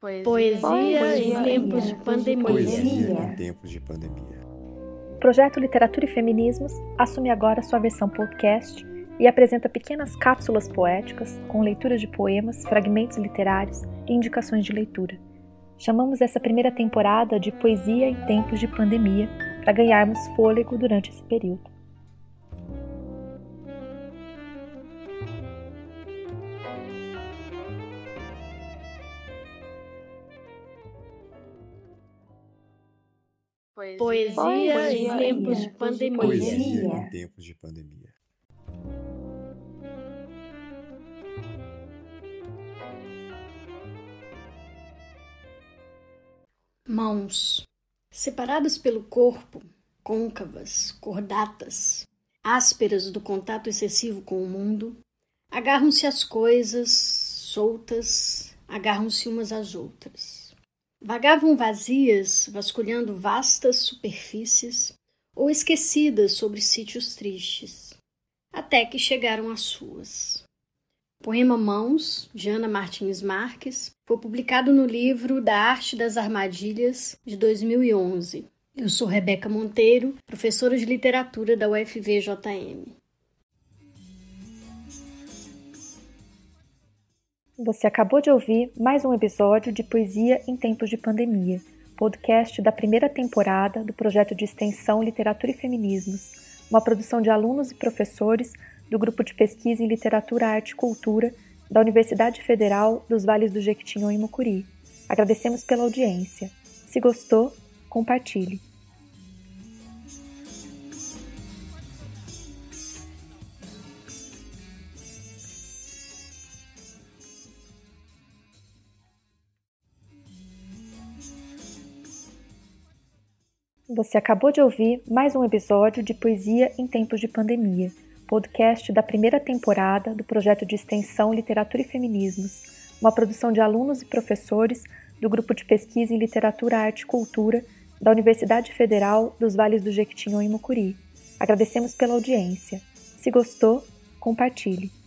Poesia, Poesia em tempos de pandemia. Poesia em tempos de pandemia. O projeto Literatura e Feminismos assume agora sua versão podcast e apresenta pequenas cápsulas poéticas com leituras de poemas, fragmentos literários e indicações de leitura. Chamamos essa primeira temporada de Poesia em Tempos de Pandemia para ganharmos fôlego durante esse período. Poesia, Poesia em tempos de pandemia. Poesia em tempos de pandemia. Mãos separadas pelo corpo, côncavas, cordatas, ásperas do contato excessivo com o mundo, agarram-se às coisas, soltas, agarram-se umas às outras. Vagavam vazias, vasculhando vastas superfícies ou esquecidas sobre sítios tristes, até que chegaram às suas. O poema Mãos, de Ana Martins Marques, foi publicado no livro Da Arte das Armadilhas, de 2011. Eu sou Rebeca Monteiro, professora de literatura da UFVJM. Você acabou de ouvir mais um episódio de Poesia em Tempos de Pandemia, podcast da primeira temporada do projeto de extensão Literatura e Feminismos, uma produção de alunos e professores do Grupo de Pesquisa em Literatura, Arte e Cultura da Universidade Federal dos Vales do Jequitinhonha e Mucuri. Agradecemos pela audiência. Se gostou, compartilhe. Você acabou de ouvir mais um episódio de Poesia em Tempos de Pandemia, podcast da primeira temporada do projeto de extensão Literatura e Feminismos, uma produção de alunos e professores do Grupo de Pesquisa em Literatura, Arte e Cultura da Universidade Federal dos Vales do Jequitinhonha e Mucuri. Agradecemos pela audiência. Se gostou, compartilhe.